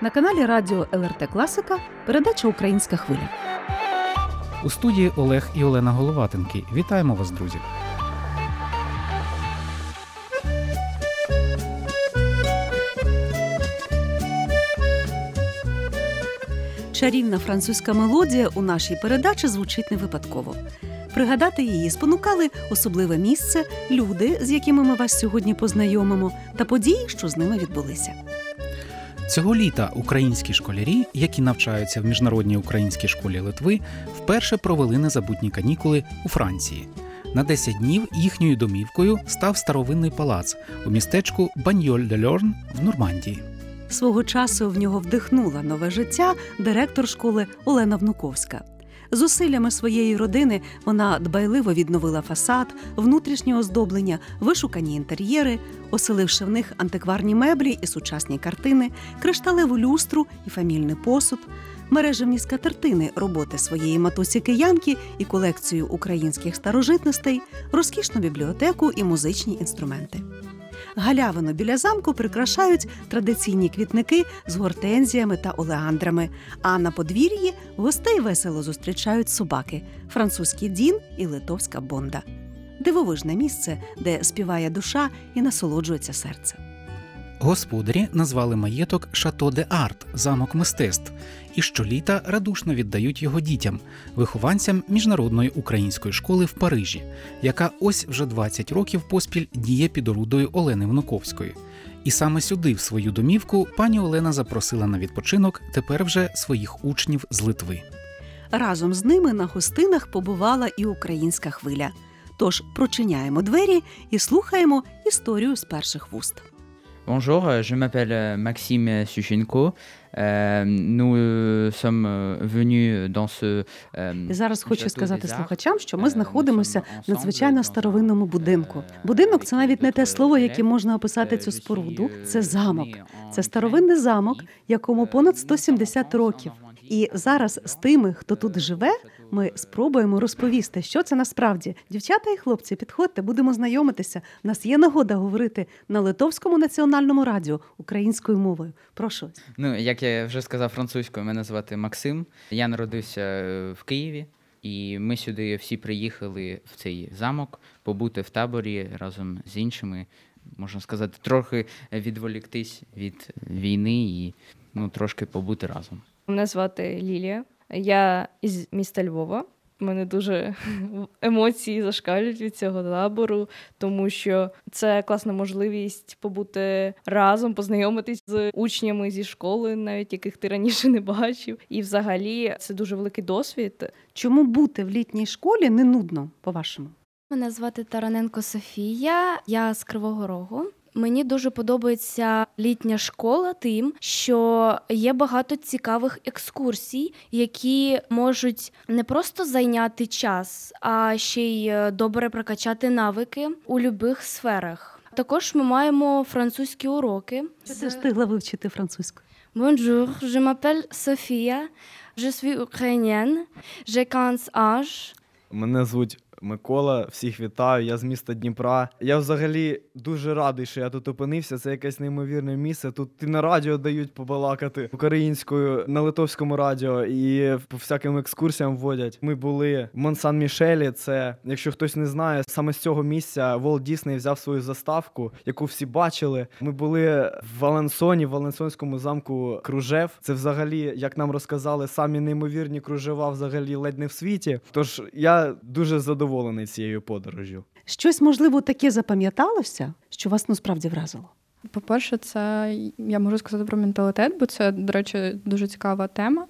На каналі Радіо ЛРТ Класика передача Українська хвиля. У студії Олег і Олена Головатенки. Вітаємо вас, друзі! Чарівна французька мелодія у нашій передачі звучить не випадково. Пригадати її спонукали особливе місце, люди, з якими ми вас сьогодні познайомимо, та події, що з ними відбулися. Цього літа українські школярі, які навчаються в міжнародній українській школі Литви, вперше провели незабутні канікули у Франції. На 10 днів їхньою домівкою став старовинний палац у містечку баньоль де льорн в Нормандії. Свого часу в нього вдихнула нове життя директор школи Олена Внуковська. Зусиллями своєї родини вона дбайливо відновила фасад, внутрішнє оздоблення, вишукані інтер'єри, оселивши в них антикварні меблі і сучасні картини, кришталеву люстру і фамільний посуд, мережевні скатертини роботи своєї матусі киянки і колекцію українських старожитностей, розкішну бібліотеку і музичні інструменти. Галявину біля замку прикрашають традиційні квітники з гортензіями та олеандрами. А на подвір'ї гостей весело зустрічають собаки французький дін і литовська бонда. Дивовижне місце, де співає душа і насолоджується серце. Господарі назвали маєток Шато де Арт замок мистецтв, і щоліта радушно віддають його дітям, вихованцям міжнародної української школи в Парижі, яка ось вже 20 років поспіль діє під орудою Олени Внуковської. І саме сюди, в свою домівку, пані Олена запросила на відпочинок тепер вже своїх учнів з Литви. Разом з ними на гостинах побувала і українська хвиля. Тож прочиняємо двері і слухаємо історію з перших вуст. Bonjour, euh, je m'appelle euh, Maxime Suchenko. Euh, nous sommes venus dans ce зараз хочу сказати слухачам, що ми знаходимося в надзвичайно старовинному будинку. Будинок це навіть не те слово, яким можна описати цю споруду. Це замок. Це старовинний замок, якому понад 170 років. І зараз з тими, хто тут живе, ми спробуємо розповісти, що це насправді. Дівчата і хлопці, підходьте, будемо знайомитися. У нас є нагода говорити на литовському національному радіо українською мовою. Прошу. Ну, як я вже сказав французькою, мене звати Максим. Я народився е, в Києві, і ми сюди всі приїхали в цей замок побути в таборі разом з іншими. Можна сказати, трохи відволіктись від війни і ну, трошки побути разом. Мене звати Лілія. Я із міста Львова. У мене дуже емоції зашкалюють від цього табору, тому що це класна можливість побути разом, познайомитись з учнями зі школи, навіть яких ти раніше не бачив. І взагалі це дуже великий досвід. Чому бути в літній школі не нудно, по-вашому? Мене звати Тараненко Софія, я з Кривого Рогу. Мені дуже подобається літня школа тим, що є багато цікавих екскурсій, які можуть не просто зайняти час, а ще й е, добре прокачати навики у будь-яких сферах. Також ми маємо французькі уроки. Чи ти встигла вивчити французьку? Bonjour, je m'appelle Sophia, je suis ukrainienne, j'ai 15 âges. Мене звуть Микола, всіх вітаю. Я з міста Дніпра. Я взагалі дуже радий, що я тут опинився. Це якесь неймовірне місце. Тут і на радіо дають побалакати українською на литовському радіо і по всяким екскурсіям вводять. Ми були в Монсан Мішелі. Це, якщо хтось не знає, саме з цього місця Волт Дісней взяв свою заставку, яку всі бачили. Ми були в Валенсоні, в Валенсонському замку Кружев. Це взагалі, як нам розказали, самі неймовірні кружева взагалі ледь не в світі. Тож я дуже задоволений цією подорожю. Щось, можливо, таке запам'яталося, що вас насправді вразило? По-перше, це я можу сказати про менталітет, бо це, до речі, дуже цікава тема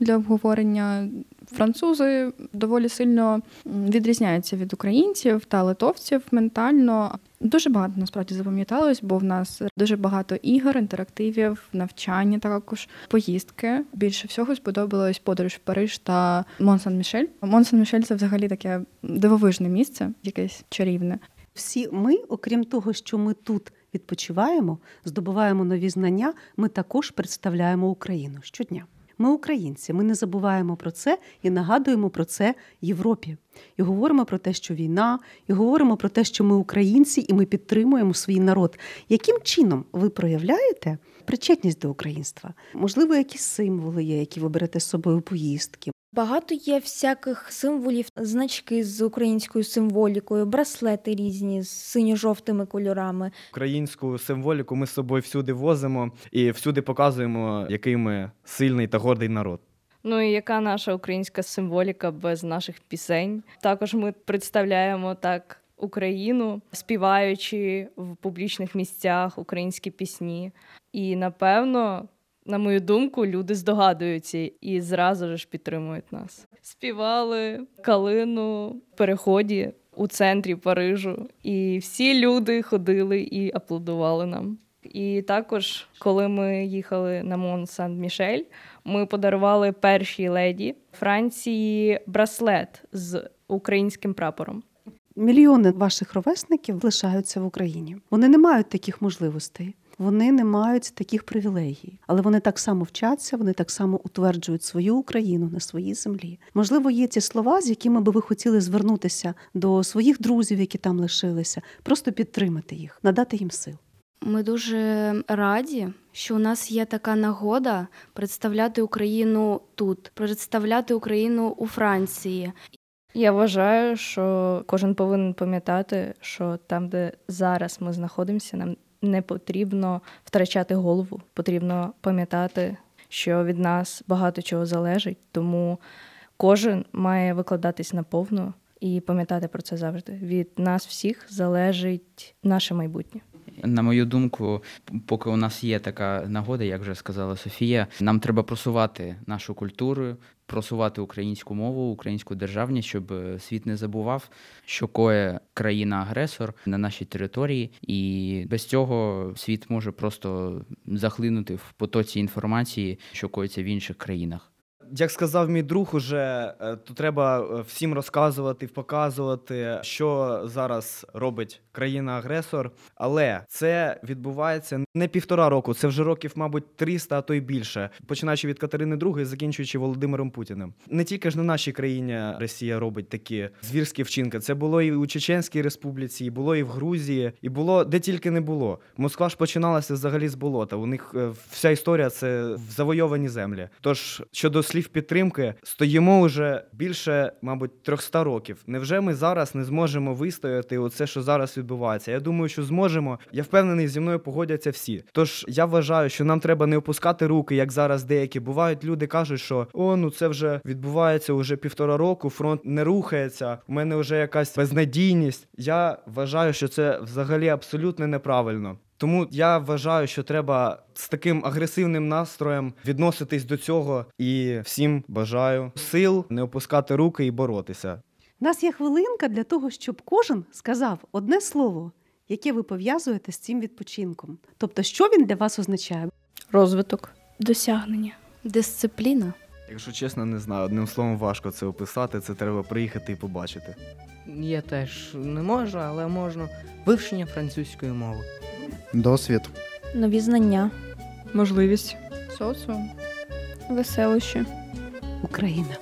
для обговорення. Французи доволі сильно відрізняються від українців та литовців ментально. Дуже багато насправді запам'яталось, бо в нас дуже багато ігор, інтерактивів, навчання, також поїздки. Більше всього сподобалось подорож в Париж та Мон-Сан-Мішель. Мон-Сан-Мішель це взагалі таке дивовижне місце, якесь чарівне. Всі ми, окрім того, що ми тут відпочиваємо, здобуваємо нові знання, ми також представляємо Україну щодня. Ми українці, ми не забуваємо про це і нагадуємо про це Європі. І говоримо про те, що війна, і говоримо про те, що ми українці, і ми підтримуємо свій народ. Яким чином ви проявляєте причетність до українства? Можливо, якісь символи є, які ви берете з собою поїздки? Багато є всяких символів, значки з українською символікою, браслети різні з синьо-жовтими кольорами. Українську символіку ми з собою всюди возимо і всюди показуємо, який ми сильний та гордий народ. Ну і яка наша українська символіка без наших пісень? Також ми представляємо так Україну, співаючи в публічних місцях українські пісні. І напевно, на мою думку, люди здогадуються і зразу ж підтримують нас. Співали калину в переході у центрі Парижу, і всі люди ходили і аплодували нам. І також, коли ми їхали на Мон Сан-Мішель, ми подарували першій леді Франції браслет з українським прапором. Мільйони ваших ровесників лишаються в Україні. Вони не мають таких можливостей. Вони не мають таких привілегій, але вони так само вчаться, вони так само утверджують свою Україну на своїй землі. Можливо, є ті слова, з якими би ви хотіли звернутися до своїх друзів, які там лишилися, просто підтримати їх, надати їм сил. Ми дуже раді, що у нас є така нагода представляти Україну тут, представляти Україну у Франції. Я вважаю, що кожен повинен пам'ятати, що там, де зараз ми знаходимося, нам не потрібно втрачати голову. Потрібно пам'ятати, що від нас багато чого залежить, тому кожен має викладатись наповну і пам'ятати про це завжди. Від нас всіх залежить наше майбутнє. На мою думку, поки у нас є така нагода, як вже сказала Софія, нам треба просувати нашу культуру, просувати українську мову, українську державність, щоб е, світ не забував, що коє країна-агресор на нашій території, і без цього світ може просто захлинути в потоці інформації, що коїться в інших країнах. Як сказав мій друг, уже е, то треба е, всім розказувати, показувати, що зараз робить країна-агресор. Але це відбувається не півтора року, це вже років, мабуть, 300, а то й більше, починаючи від Катерини II закінчуючи Володимиром Путіним. Не тільки ж на нашій країні Росія робить такі звірські вчинки. Це було і у Чеченській Республіці, і було і в Грузії, і було де тільки не було. Москва ж починалася взагалі з болота. У них е, вся історія це завойовані землі. Тож щодо слів підтримки, стоїмо вже більше, мабуть, 300 років. Невже ми зараз не зможемо вистояти оце, що зараз відбувається? Я думаю, що зможемо. Я впевнений, зі мною погодяться всі. Тож я вважаю, що нам треба не опускати руки, як зараз деякі бувають. Люди кажуть, що о, ну це вже відбувається уже півтора року. Фронт не рухається. У мене вже якась безнадійність. Я вважаю, що це взагалі абсолютно неправильно. Тому я вважаю, що треба з таким агресивним настроєм відноситись до цього і всім бажаю сил не опускати руки і боротися. У нас є хвилинка для того, щоб кожен сказав одне слово, яке ви пов'язуєте з цим відпочинком. Тобто, що він для вас означає? Розвиток. Досягнення. Дисципліна. Якщо чесно, не знаю. Одним словом важко це описати. Це треба приїхати і побачити. Я теж не можу, але можна вивчення французької мови. Досвід. Нові знання. Можливість. Соціум. Веселище. Україна.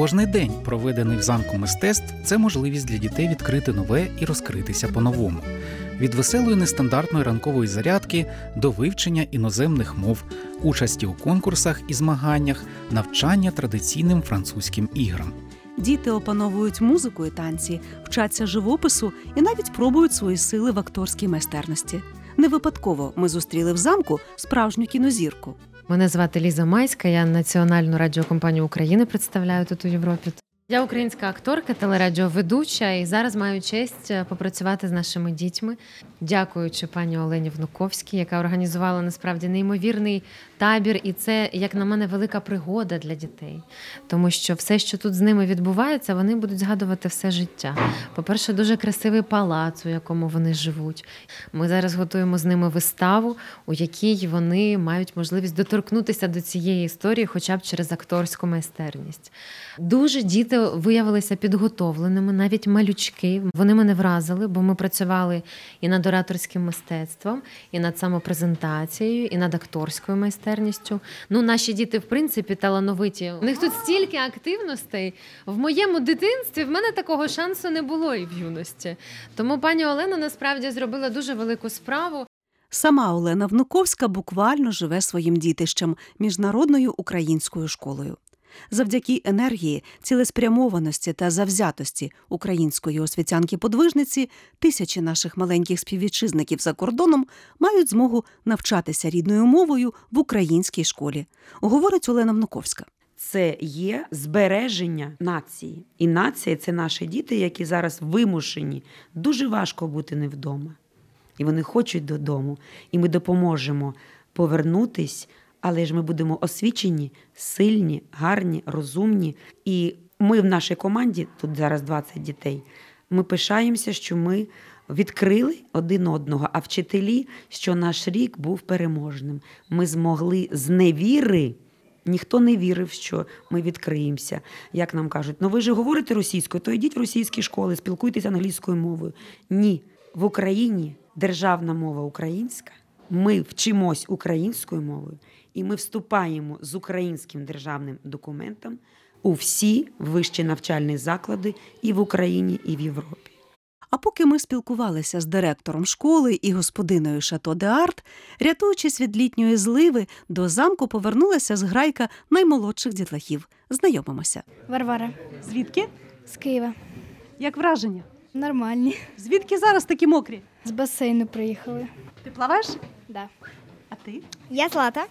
Кожний день, проведений в замку мистецтв, це можливість для дітей відкрити нове і розкритися по-новому. Від веселої нестандартної ранкової зарядки до вивчення іноземних мов, участі у конкурсах і змаганнях, навчання традиційним французьким іграм. Діти опановують музику і танці, вчаться живопису і навіть пробують свої сили в акторській майстерності. Не випадково ми зустріли в замку справжню кінозірку. Мене звати Ліза Майська, я національну радіокомпанію України представляю тут у Європі. Я українська акторка, телерадіоведуча, і зараз маю честь е, попрацювати з нашими дітьми, дякуючи пані Олені Внуковській, яка організувала насправді неймовірний табір, і це, як на мене, велика пригода для дітей, тому що все, що тут з ними відбувається, вони будуть згадувати все життя. По-перше, дуже красивий палац, у якому вони живуть. Ми зараз готуємо з ними виставу, у якій вони мають можливість доторкнутися до цієї історії, хоча б через акторську майстерність. Дуже діти виявилися підготовленими, навіть малючки. Вони мене вразили, бо ми працювали і над ораторським мистецтвом, і над самопрезентацією, і над акторською майстерністю. Ну, наші діти, в принципі, талановиті. У них тут стільки активностей. В моєму дитинстві в мене такого шансу не було і в юності. Тому пані Олена насправді зробила дуже велику справу. Сама Олена Внуковська буквально живе своїм дітищем міжнародною українською школою. Завдяки енергії, цілеспрямованості та завзятості української освітянки-подвижниці тисячі наших маленьких співвітчизників за кордоном мають змогу навчатися рідною мовою в українській школі, говорить Олена Внуковська. Це є збереження нації. І нація це наші діти, які зараз вимушені. Дуже важко бути не вдома. І вони хочуть додому. І ми допоможемо повернутись, але ж ми будемо освічені, сильні, гарні, розумні. І ми в нашій команді, тут зараз 20 дітей, ми пишаємося, що ми відкрили один одного, а вчителі, що наш рік був переможним. Ми змогли з невіри. Ніхто не вірив, що ми відкриємося. Як нам кажуть, ну ви ж говорите російською, то йдіть в російські школи, спілкуйтесь англійською мовою. Ні, в Україні державна мова українська. Ми вчимось українською мовою, і ми вступаємо з українським державним документом у всі вищі навчальні заклади і в Україні, і в Європі. А поки ми спілкувалися з директором школи і господиною Шато де Арт, рятуючись від літньої зливи, до замку повернулася зграйка наймолодших дітлахів. Знайомимося. Варвара Звідки? з Києва. Як враження? Нормальні. Звідки зараз такі мокрі? З басейну приїхали. Ти плаваєш? Да. Ти? Я Злата,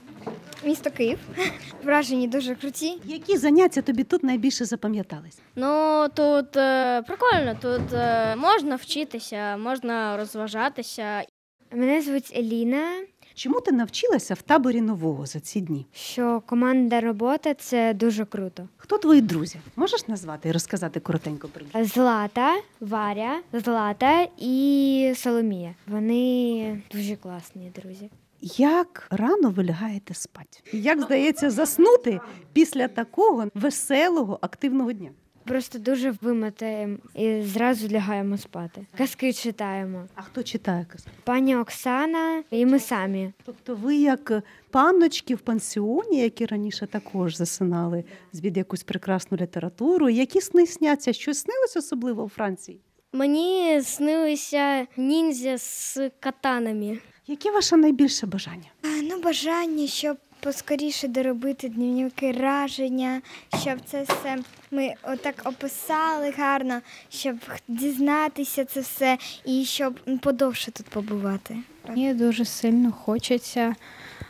місто Київ. Вражені дуже круті. Які заняття тобі тут найбільше запам'ятались? Ну тут е, прикольно, тут е, можна вчитися, можна розважатися. Мене звуть Еліна. Чому ти навчилася в таборі нового за ці дні? Що команда робота це дуже круто. Хто твої друзі? Можеш назвати і розказати коротенько про них? Злата, Варя, Злата і Соломія. Вони дуже класні друзі. Як рано ви лягаєте спати? Як здається заснути після такого веселого активного дня? Просто дуже вимотаємо і зразу лягаємо спати. Казки читаємо. А хто читає казки? Пані Оксана і ми самі. Тобто ви як панночки в пансіоні, які раніше також засинали від якусь прекрасну літературу, які сни сняться? Щось снилось особливо у Франції? Мені снилися ніндзя з катанами. Яке ваше найбільше бажання? Ну, бажання, щоб поскоріше доробити дневники раження, щоб це все ми отак описали гарно, щоб дізнатися це все і щоб подовше тут побувати. Мені дуже сильно хочеться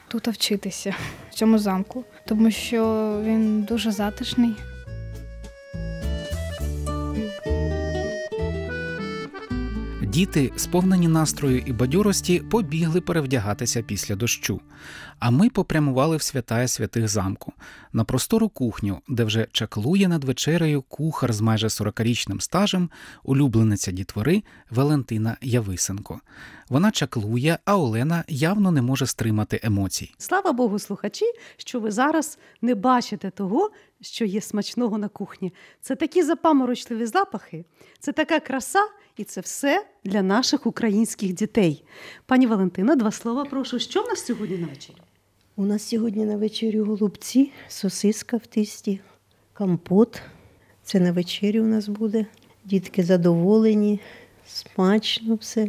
тут вчитися, в цьому замку, тому що він дуже затишний. Діти, сповнені настрою і бадьорості, побігли перевдягатися після дощу. А ми попрямували в святая святих замку на простору кухню, де вже чаклує над вечерею кухар з майже 40-річним стажем, улюблениця дітвори Валентина Явисенко. Вона чаклує, а Олена явно не може стримати емоцій. Слава Богу, слухачі, що ви зараз не бачите того, що є смачного на кухні. Це такі запаморочливі запахи, це така краса, і це все для наших українських дітей. Пані Валентина, два слова прошу. Що в нас сьогодні на вечері? У нас сьогодні на вечерю голубці, сосиска в тисті, компот. Це на вечерю у нас буде. Дітки задоволені, смачно все.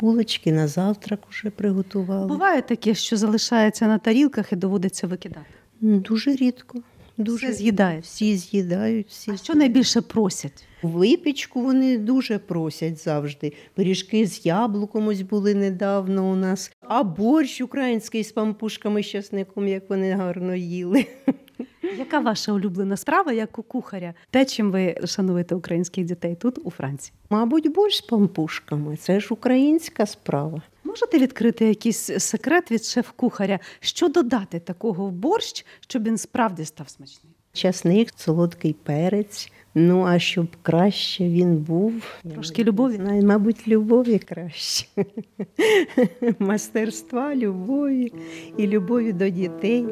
Булочки на завтрак уже приготували. Буває таке, що залишається на тарілках і доводиться викидати. Дуже рідко. Дуже Все з'їдають. Всі з'їдають. Всі А що найбільше просять? Випічку вони дуже просять завжди. Пиріжки з яблуком ось були недавно у нас. А борщ український з пампушками з часником, як вони гарно їли. Яка ваша улюблена справа, як у кухаря? Те, чим ви шануєте українських дітей тут, у Франції? Мабуть, борщ з пампушками. Це ж українська справа. Можете відкрити якийсь секрет від шеф-кухаря? Що додати такого в борщ, щоб він справді став смачним? Часник, солодкий перець. Ну, а щоб краще він був. Трошки любові? Знаю, мабуть, любові краще. Мастерства, любові і любові до дітей.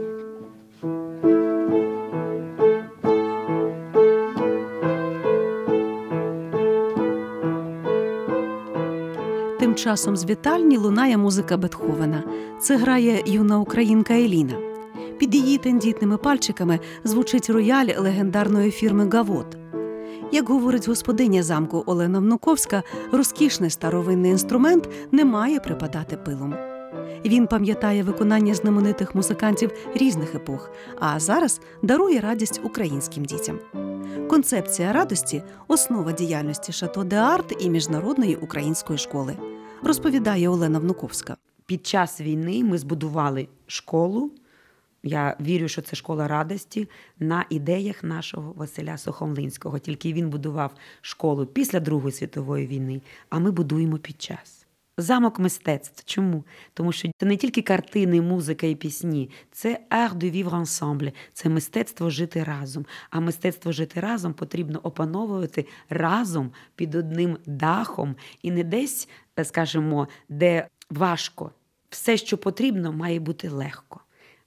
Тим часом з вітальні лунає музика Бетховена. Це грає юна українка Еліна. Під її тендітними пальчиками звучить рояль легендарної фірми Гавот. Як говорить господиня замку Олена Внуковська, розкішний старовинний інструмент не має припадати пилом. Він пам'ятає виконання знаменитих музикантів різних епох, а зараз дарує радість українським дітям. Концепція радості основа діяльності Шато де Арт і міжнародної української школи, розповідає Олена Внуковська. Під час війни ми збудували школу. Я вірю, що це школа радості на ідеях нашого Василя Сухомлинського. Тільки він будував школу після Другої світової війни, а ми будуємо під час. Замок мистецтв. Чому? Тому що це не тільки картини, музика і пісні, це art de vivre ensemble, це мистецтво жити разом. А мистецтво жити разом потрібно опановувати разом під одним дахом і не десь, скажімо, де важко. Все, що потрібно, має бути легко.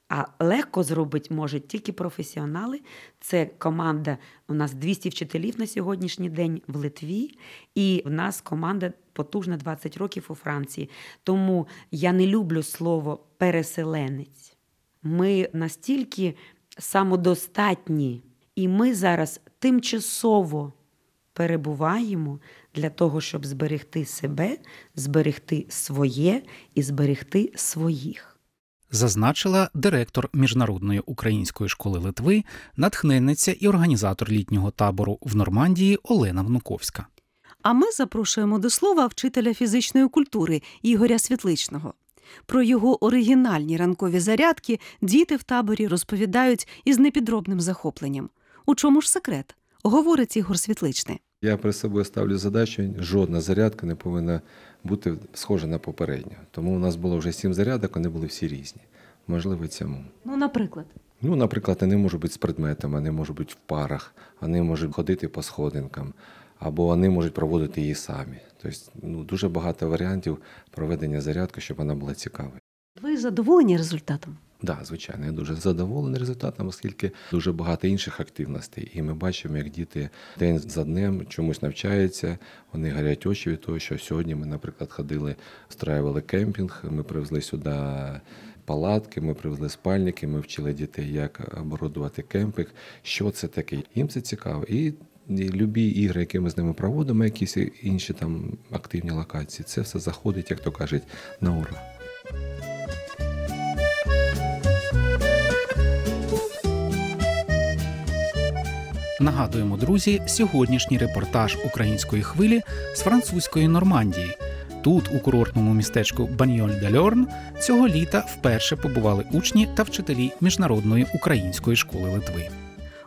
А легко зробити можуть тільки професіонали. Це команда. У нас 200 вчителів на сьогоднішній день в Литві, і в нас команда потужна 20 років у Франції. Тому я не люблю слово переселенець. Ми настільки самодостатні, і ми зараз тимчасово перебуваємо для того, щоб зберегти себе, зберегти своє і зберегти своїх зазначила директор міжнародної української школи Литви, натхненниця і організатор літнього табору в Нормандії Олена Внуковська. А ми запрошуємо до слова вчителя фізичної культури Ігоря Світличного. Про його оригінальні ранкові зарядки діти в таборі розповідають із непідробним захопленням. У чому ж секрет? Говорить Ігор Світличний. Я перед собою ставлю задачу, жодна зарядка не повинна бути схожа на попередню. Тому у нас було вже сім зарядок, вони були всі різні. Можливо, цьому. Ну, наприклад. Ну, наприклад, вони можуть бути з предметами, вони можуть бути в парах, вони можуть ходити по сходинкам, або вони можуть проводити її самі. Тобто ну, дуже багато варіантів проведення зарядки, щоб вона була цікавою. Ви задоволені результатом? Да, звичайно, я дуже задоволений результатом, оскільки дуже багато інших активностей. І ми бачимо, як діти день за днем чомусь навчаються, вони гарять очі від того, що сьогодні ми, наприклад, ходили, встраювали кемпінг, ми привезли сюди. Палатки, ми привезли спальники, ми вчили дітей, як оборудувати кемпінг. Що це таке? Їм це цікаво. І любі ігри, які ми з ними проводимо, якісь інші там активні локації, це все заходить, як то кажуть, на ура. Нагадуємо, друзі, сьогоднішній репортаж української хвилі з французької Нормандії. Тут, у курортному містечку баньоль де льорн цього літа вперше побували учні та вчителі міжнародної української школи Литви.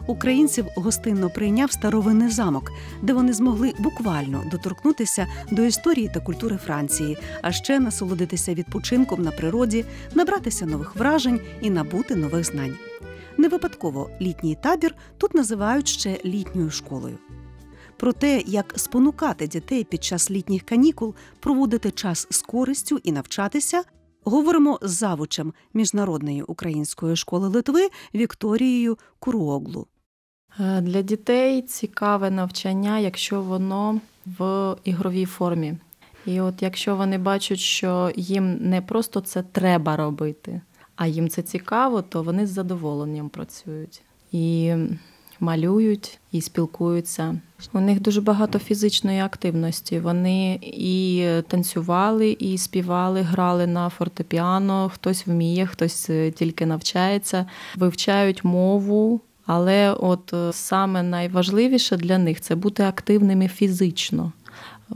Українців гостинно прийняв старовинний замок, де вони змогли буквально доторкнутися до історії та культури Франції, а ще насолодитися відпочинком на природі, набратися нових вражень і набути нових знань. Не випадково літній табір тут називають ще літньою школою. Про те, як спонукати дітей під час літніх канікул, проводити час з користю і навчатися, говоримо з завучем міжнародної української школи Литви Вікторією Куруоглу. Е, для дітей цікаве навчання, якщо воно в ігровій формі. І от якщо вони бачать, що їм не просто це треба робити, а їм це цікаво, то вони з задоволенням працюють і малюють, і спілкуються. У них дуже багато фізичної активності. Вони і танцювали, і співали, грали на фортепіано. Хтось вміє, хтось е, тільки навчається, вивчають мову. Але от е, саме найважливіше для них це бути активними фізично.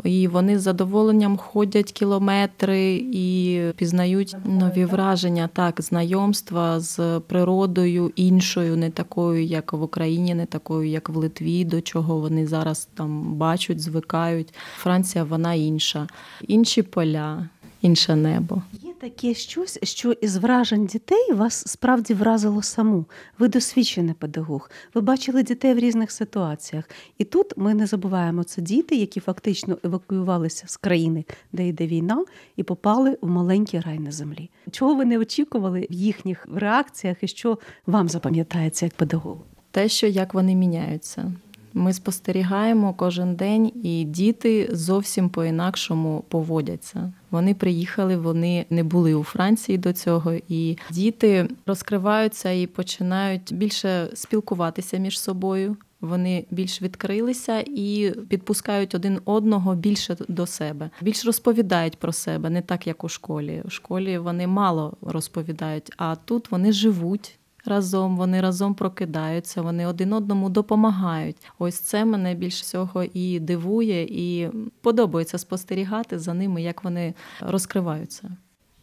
І вони з задоволенням ходять кілометри і пізнають нові враження, так, знайомства з природою іншою, не такою, як в Україні, не такою, як в Литві, до чого вони зараз там бачать, звикають. Франція вона інша, інші поля, інше небо. Таке щось, що із вражень дітей вас справді вразило саму. Ви досвідчений педагог. Ви бачили дітей в різних ситуаціях. І тут ми не забуваємо це діти, які фактично евакуювалися з країни, де йде війна, і попали в маленький рай на землі. Чого ви не очікували в їхніх реакціях, і що вам запам'ятається як педагогу? Те, що як вони міняються. Ми спостерігаємо кожен день, і діти зовсім по-інакшому поводяться. Вони приїхали, вони не були у Франції до цього, і діти розкриваються і починають більше спілкуватися між собою. Вони більш відкрилися і підпускають один одного більше до себе, більш розповідають про себе, не так як у школі. У школі вони мало розповідають, а тут вони живуть разом, вони разом прокидаються, вони один одному допомагають. Ось це мене більш всього і дивує, і подобається спостерігати за ними, як вони розкриваються.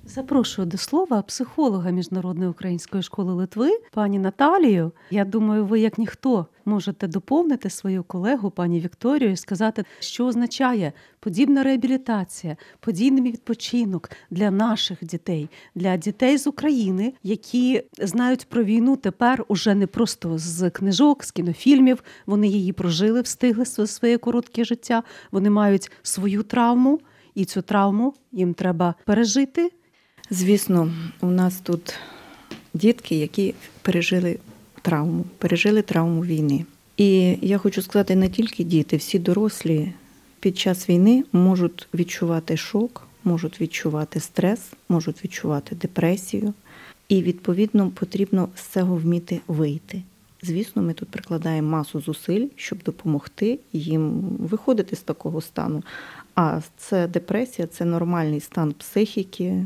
Запрошую до слова психолога Міжнародної української школи Литви, пані Наталію. Я думаю, ви, як ніхто, можете доповнити свою колегу, пані Вікторію, і сказати, що означає подібна реабілітація, подібний відпочинок для наших дітей, для дітей з України, які знають про війну тепер уже не просто з книжок, з кінофільмів. Вони її прожили, встигли своє коротке життя. Вони мають свою травму, і цю травму їм треба пережити. Звісно, у нас тут дітки, які пережили травму, пережили травму війни. І я хочу сказати, не тільки діти, всі дорослі під час війни можуть відчувати шок, можуть відчувати стрес, можуть відчувати депресію. І, відповідно, потрібно з цього вміти вийти. Звісно, ми тут прикладаємо масу зусиль, щоб допомогти їм виходити з такого стану. А це депресія, це нормальний стан психіки,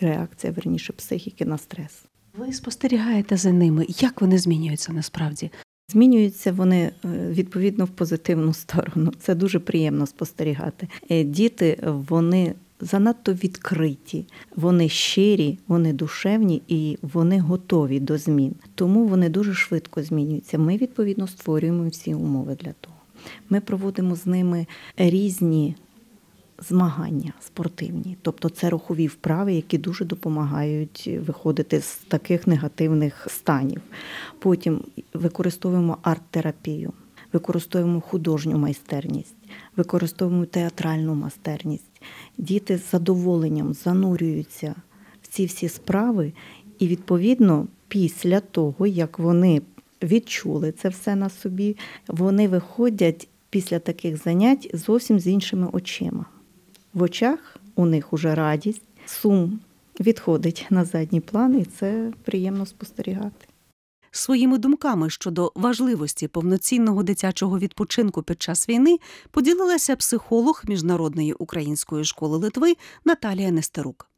реакція верніше психіки на стрес. Ви спостерігаєте за ними, як вони змінюються насправді? Змінюються вони е, відповідно в позитивну сторону. Це дуже приємно спостерігати. Е, діти вони занадто відкриті, вони щирі, вони душевні і вони готові до змін. Тому вони дуже швидко змінюються. Ми відповідно створюємо всі умови для того. Ми проводимо з ними різні змагання спортивні, тобто це рухові вправи, які дуже допомагають виходити з таких негативних станів. Потім використовуємо арт-терапію, використовуємо художню майстерність, використовуємо театральну майстерність. Діти з задоволенням занурюються в ці всі справи, і відповідно після того, як вони відчули це все на собі, вони виходять після таких занять зовсім з іншими очима. В очах у них уже радість, сум відходить на задній план, і це приємно спостерігати. Своїми думками щодо важливості повноцінного дитячого відпочинку під час війни поділилася психолог Міжнародної української школи Литви Наталія Нестерук.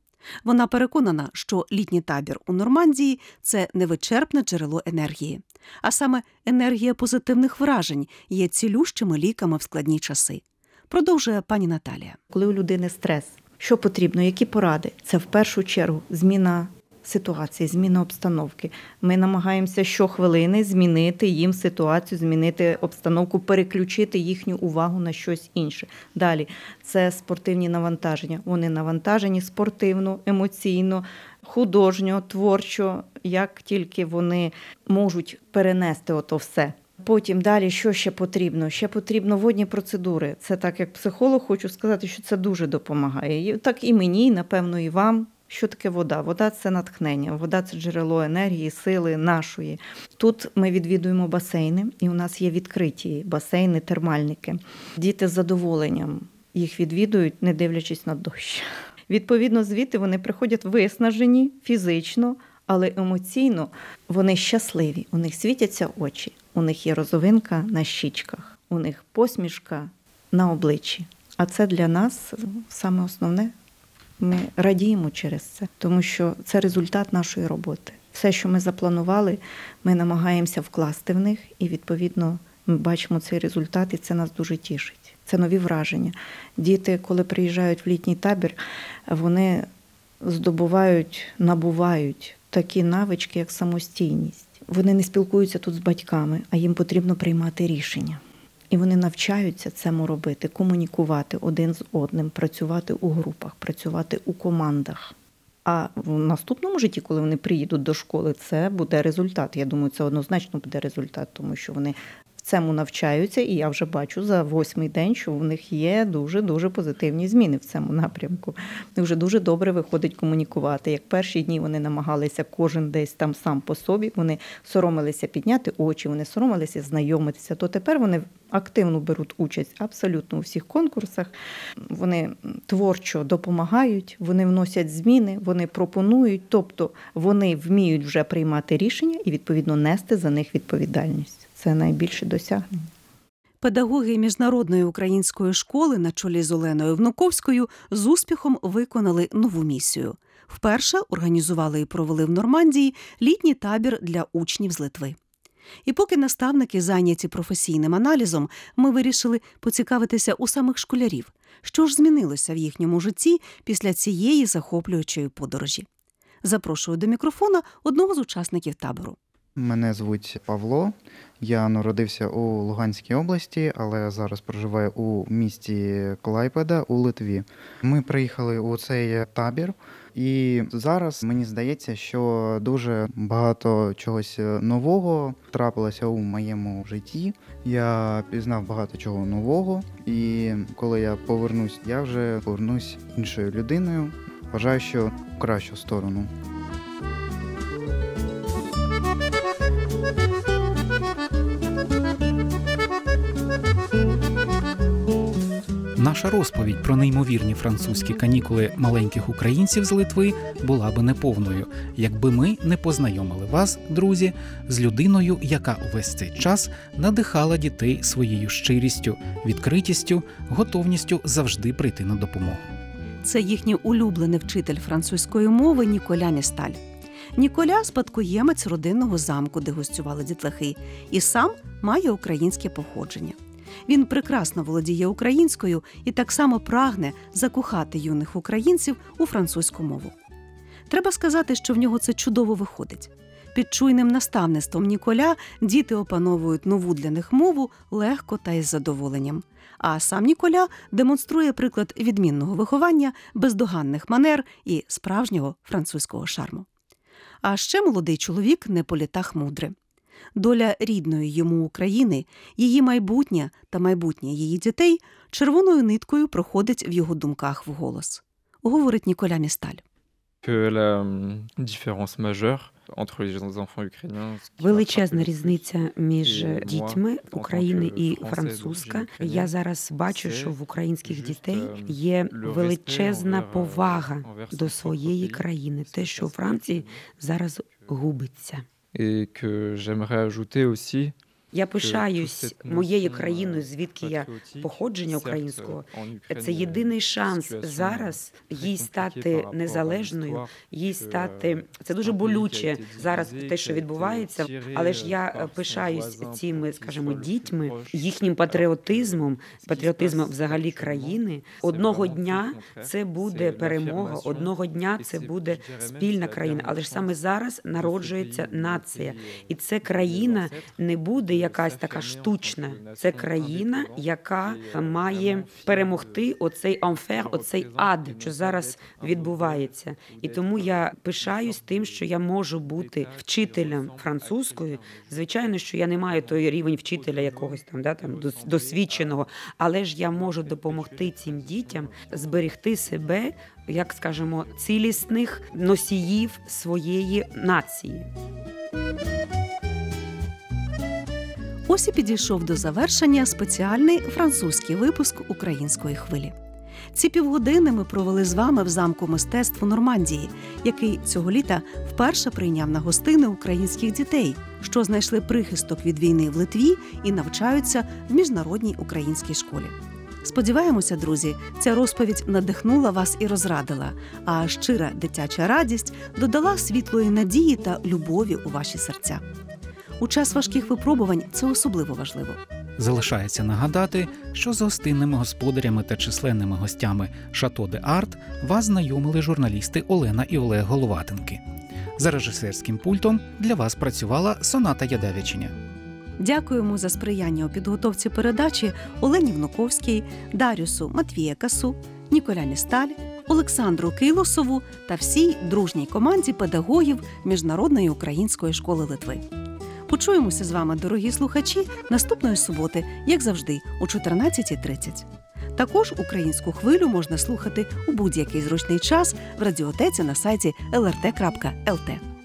Вона переконана, що літній табір у Нормандії це невичерпне джерело енергії, а саме енергія позитивних вражень є цілющими ліками в складні часи. Продовжує пані Наталія. Коли у людини стрес, що потрібно, які поради? Це в першу чергу зміна ситуації, зміна обстановки. Ми намагаємося щохвилини змінити їм ситуацію, змінити обстановку, переключити їхню увагу на щось інше. Далі це спортивні навантаження. Вони навантажені спортивно, емоційно, художньо, творчо, як тільки вони можуть перенести ото все. Потім далі, що ще потрібно? Ще потрібно водні процедури. Це так, як психолог, хочу сказати, що це дуже допомагає. Так і мені, напевно, і вам. Що таке вода? Вода це натхнення, вода це джерело енергії, сили нашої. Тут ми відвідуємо басейни, і у нас є відкриті басейни, термальники. Діти з задоволенням їх відвідують, не дивлячись на дощ. Відповідно, звідти вони приходять виснажені фізично, але емоційно вони щасливі, у них світяться очі, у них є розовинка на щічках, у них посмішка на обличчі. А це для нас саме основне. Ми радіємо через це, тому що це результат нашої роботи. Все, що ми запланували, ми намагаємося вкласти в них, і відповідно ми бачимо цей результат, і це нас дуже тішить. Це нові враження. Діти, коли приїжджають в літній табір, вони здобувають, набувають такі навички, як самостійність. Вони не спілкуються тут з батьками, а їм потрібно приймати рішення. І вони навчаються цьому робити, комунікувати один з одним, працювати у групах, працювати у командах. А в наступному житті, коли вони приїдуть до школи, це буде результат. Я думаю, це однозначно буде результат, тому що вони цьому навчаються, і я вже бачу за восьмий день, що в них є дуже дуже позитивні зміни в цьому напрямку. І вже дуже добре виходить комунікувати. Як перші дні вони намагалися кожен десь там сам по собі, вони соромилися підняти очі, вони соромилися знайомитися. То тепер вони активно беруть участь абсолютно у всіх конкурсах. Вони творчо допомагають, вони вносять зміни, вони пропонують, тобто вони вміють вже приймати рішення і відповідно нести за них відповідальність. Це найбільше досягнення. Педагоги міжнародної української школи на чолі з Оленою Внуковською з успіхом виконали нову місію. Вперше організували і провели в Нормандії літній табір для учнів з Литви. І поки наставники зайняті професійним аналізом, ми вирішили поцікавитися у самих школярів, що ж змінилося в їхньому житті після цієї захоплюючої подорожі. Запрошую до мікрофона одного з учасників табору. Мене звуть Павло. Я народився у Луганській області, але зараз проживаю у місті Клайпеда у Литві. Ми приїхали у цей табір, і зараз мені здається, що дуже багато чогось нового трапилося у моєму житті. Я пізнав багато чого нового, і коли я повернусь, я вже повернусь іншою людиною. Вважаю, що в кращу сторону. Наша розповідь про неймовірні французькі канікули маленьких українців з Литви була би неповною, якби ми не познайомили вас, друзі, з людиною, яка увесь цей час надихала дітей своєю щирістю, відкритістю, готовністю завжди прийти на допомогу. Це їхній улюблений вчитель французької мови Ніколя Місталь. Ніколя спадкоємець родинного замку, де гостювали дітлахи, і сам має українське походження. Він прекрасно володіє українською і так само прагне закохати юних українців у французьку мову. Треба сказати, що в нього це чудово виходить. Під чуйним наставництвом Ніколя діти опановують нову для них мову легко та із задоволенням. А сам Ніколя демонструє приклад відмінного виховання, бездоганних манер і справжнього французького шарму. А ще молодий чоловік не по літах мудре. Доля рідної йому України, її майбутнє та майбутнє її дітей червоною ниткою проходить в його думках вголос. Говорить Ніколя Місталь. Величезна різниця між дітьми України і французька. Я зараз бачу, що в українських дітей є величезна повага до своєї країни, те, що у Франції зараз губиться. Et que j'aimerais ajouter aussi Я пишаюсь моєю країною, euh, звідки я походження українського. Це єдиний шанс зараз їй стати незалежною, їй стати euh, це дуже болюче зараз те, що відбувається. Але ж euh, я е, пишаюсь цими, скажімо, дітьми, їхнім патріотизмом, патріотизмом взагалі країни. Одного дня це буде перемога, одного дня це буде спільна країна. Але ж саме зараз народжується нація, і це країна не буде якась така штучна. Це країна, яка має перемогти оцей амфер, оцей ад, що зараз відбувається. І тому я пишаюсь тим, що я можу бути вчителем французькою. Звичайно, що я не маю той рівень вчителя якогось там, да там досвідченого, але ж я можу допомогти цим дітям зберегти себе, як скажемо, цілісних носіїв своєї нації. Ось і підійшов до завершення спеціальний французький випуск української хвилі. Ці півгодини ми провели з вами в замку мистецтв Нормандії, який цього літа вперше прийняв на гостини українських дітей, що знайшли прихисток від війни в Литві і навчаються в міжнародній українській школі. Сподіваємося, друзі, ця розповідь надихнула вас і розрадила, а щира дитяча радість додала світлої надії та любові у ваші серця. У час важких випробувань це особливо важливо. Залишається нагадати, що з гостинними господарями та численними гостями Шато де Арт вас знайомили журналісти Олена і Олег Головатенки. За режисерським пультом для вас працювала Соната Ядевичиня. Дякуємо за сприяння у підготовці передачі Олені Внуковській, Дарюсу Матвієкасу, Ніколя Місталь, Олександру Килосову та всій дружній команді педагогів Міжнародної української школи Литви. Почуємося з вами, дорогі слухачі, наступної суботи, як завжди, о 14.30. Також українську хвилю можна слухати у будь-який зручний час в радіотеці на сайті lrt.lt.